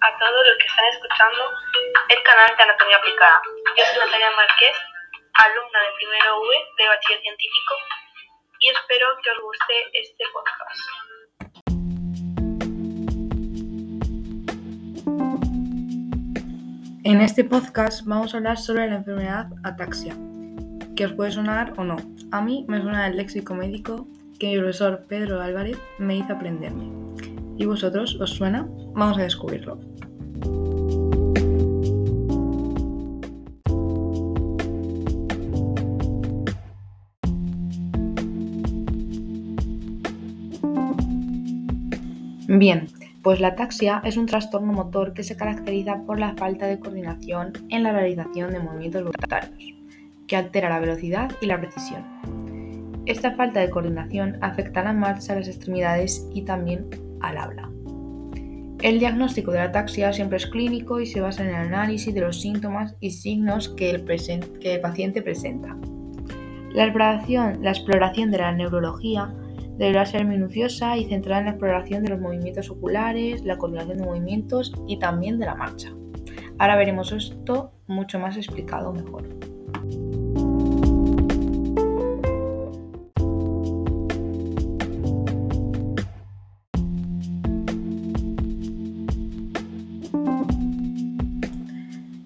a todos los que están escuchando el canal de Anatomía Aplicada. Yo soy Natalia Márquez, alumna de primero V de Bachiller Científico y espero que os guste este podcast. En este podcast vamos a hablar sobre la enfermedad ataxia, que os puede sonar o no. A mí me suena el léxico médico que mi profesor Pedro Álvarez me hizo aprenderme. ¿Y vosotros os suena? Vamos a descubrirlo. Bien, pues la ataxia es un trastorno motor que se caracteriza por la falta de coordinación en la realización de movimientos voluntarios, que altera la velocidad y la precisión. Esta falta de coordinación afecta a la marcha, a las extremidades y también al habla. El diagnóstico de la ataxia siempre es clínico y se basa en el análisis de los síntomas y signos que el, que el paciente presenta. La exploración, la exploración de la neurología deberá ser minuciosa y centrada en la exploración de los movimientos oculares, la coordinación de movimientos y también de la marcha. Ahora veremos esto mucho más explicado mejor.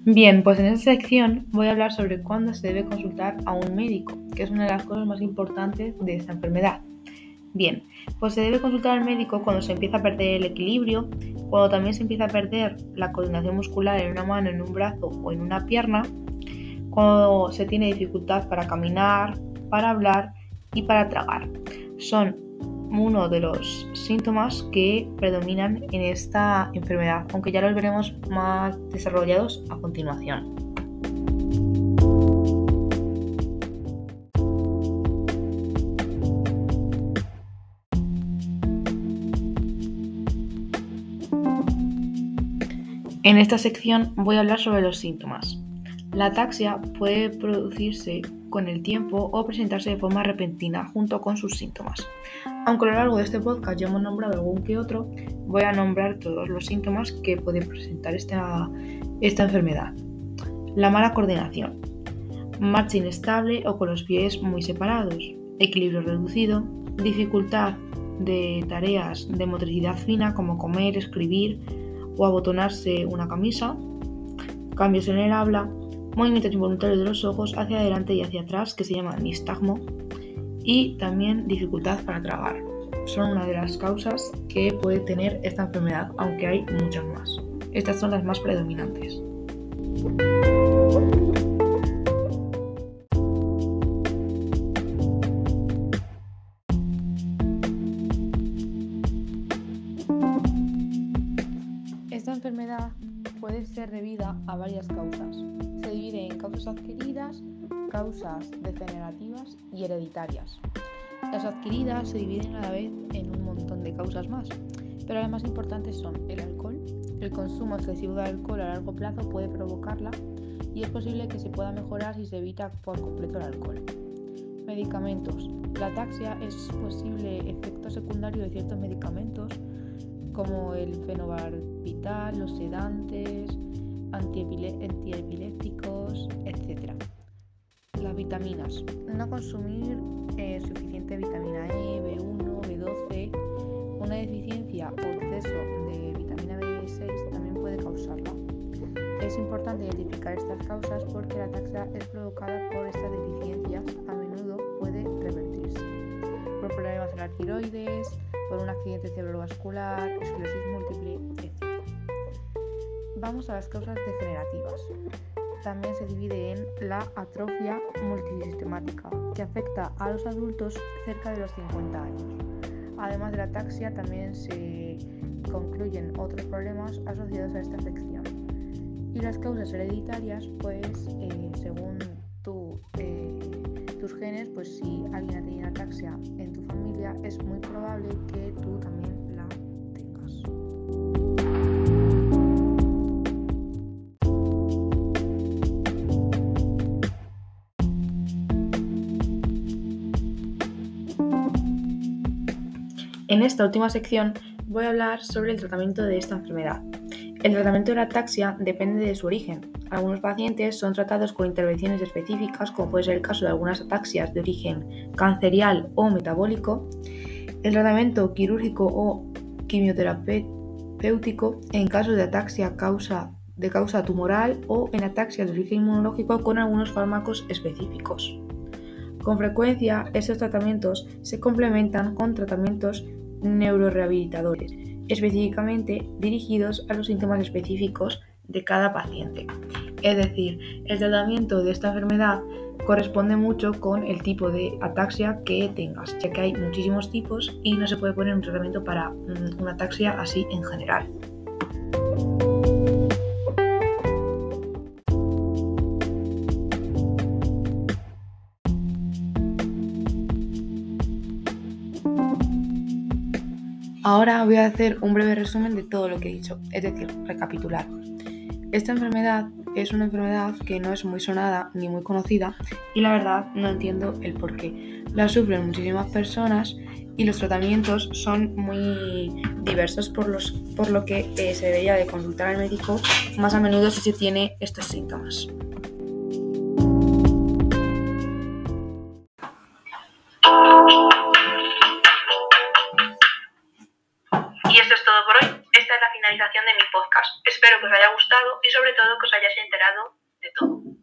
Bien, pues en esta sección voy a hablar sobre cuándo se debe consultar a un médico, que es una de las cosas más importantes de esta enfermedad. Bien, pues se debe consultar al médico cuando se empieza a perder el equilibrio, cuando también se empieza a perder la coordinación muscular en una mano, en un brazo o en una pierna, cuando se tiene dificultad para caminar, para hablar y para tragar. Son uno de los síntomas que predominan en esta enfermedad, aunque ya los veremos más desarrollados a continuación. En esta sección voy a hablar sobre los síntomas. La ataxia puede producirse con el tiempo o presentarse de forma repentina junto con sus síntomas. Aunque a lo largo de este podcast ya hemos nombrado algún que otro, voy a nombrar todos los síntomas que puede presentar esta, esta enfermedad. La mala coordinación, marcha inestable o con los pies muy separados, equilibrio reducido, dificultad de tareas de motricidad fina como comer, escribir, o abotonarse una camisa, cambios en el habla, movimientos involuntarios de los ojos hacia adelante y hacia atrás que se llama nistagmo y también dificultad para tragar. Son una de las causas que puede tener esta enfermedad, aunque hay muchas más. Estas son las más predominantes. A varias causas. Se divide en causas adquiridas, causas degenerativas y hereditarias. Las adquiridas se dividen a la vez en un montón de causas más, pero las más importantes son el alcohol. El consumo excesivo de alcohol a largo plazo puede provocarla y es posible que se pueda mejorar si se evita por completo el alcohol. Medicamentos. La ataxia es posible efecto secundario de ciertos medicamentos como el fenobarbital, los sedantes, antiepilépticos, etc. Las vitaminas. No consumir eh, suficiente vitamina E, B1, B12. Una deficiencia o exceso de vitamina B6 también puede causarla. Es importante identificar estas causas porque la taxa es provocada por estas deficiencias. A menudo puede revertirse por problemas en la tiroides, por un accidente cerebrovascular, esclerosis múltiple. Vamos a las causas degenerativas. También se divide en la atrofia multisistemática, que afecta a los adultos cerca de los 50 años. Además de la ataxia, también se concluyen otros problemas asociados a esta afección. Y las causas hereditarias, pues eh, según eh, tus genes, pues si alguien ha tenido ataxia en tu familia, es muy probable que tú también En esta última sección voy a hablar sobre el tratamiento de esta enfermedad. El tratamiento de la ataxia depende de su origen. Algunos pacientes son tratados con intervenciones específicas, como puede ser el caso de algunas ataxias de origen cancerial o metabólico. El tratamiento quirúrgico o quimioterapéutico en casos de ataxia de causa tumoral o en ataxia de origen inmunológico con algunos fármacos específicos. Con frecuencia, estos tratamientos se complementan con tratamientos neurorehabilitadores específicamente dirigidos a los síntomas específicos de cada paciente. Es decir, el tratamiento de esta enfermedad corresponde mucho con el tipo de ataxia que tengas, ya que hay muchísimos tipos y no se puede poner un tratamiento para mm, una ataxia así en general. Ahora voy a hacer un breve resumen de todo lo que he dicho, es decir, recapitular. Esta enfermedad es una enfermedad que no es muy sonada ni muy conocida y la verdad no entiendo el por qué. La sufren muchísimas personas y los tratamientos son muy diversos por, los, por lo que eh, se debería de consultar al médico más a menudo si se tiene estos síntomas. De mi podcast. Espero que os haya gustado y sobre todo que os hayáis enterado de todo.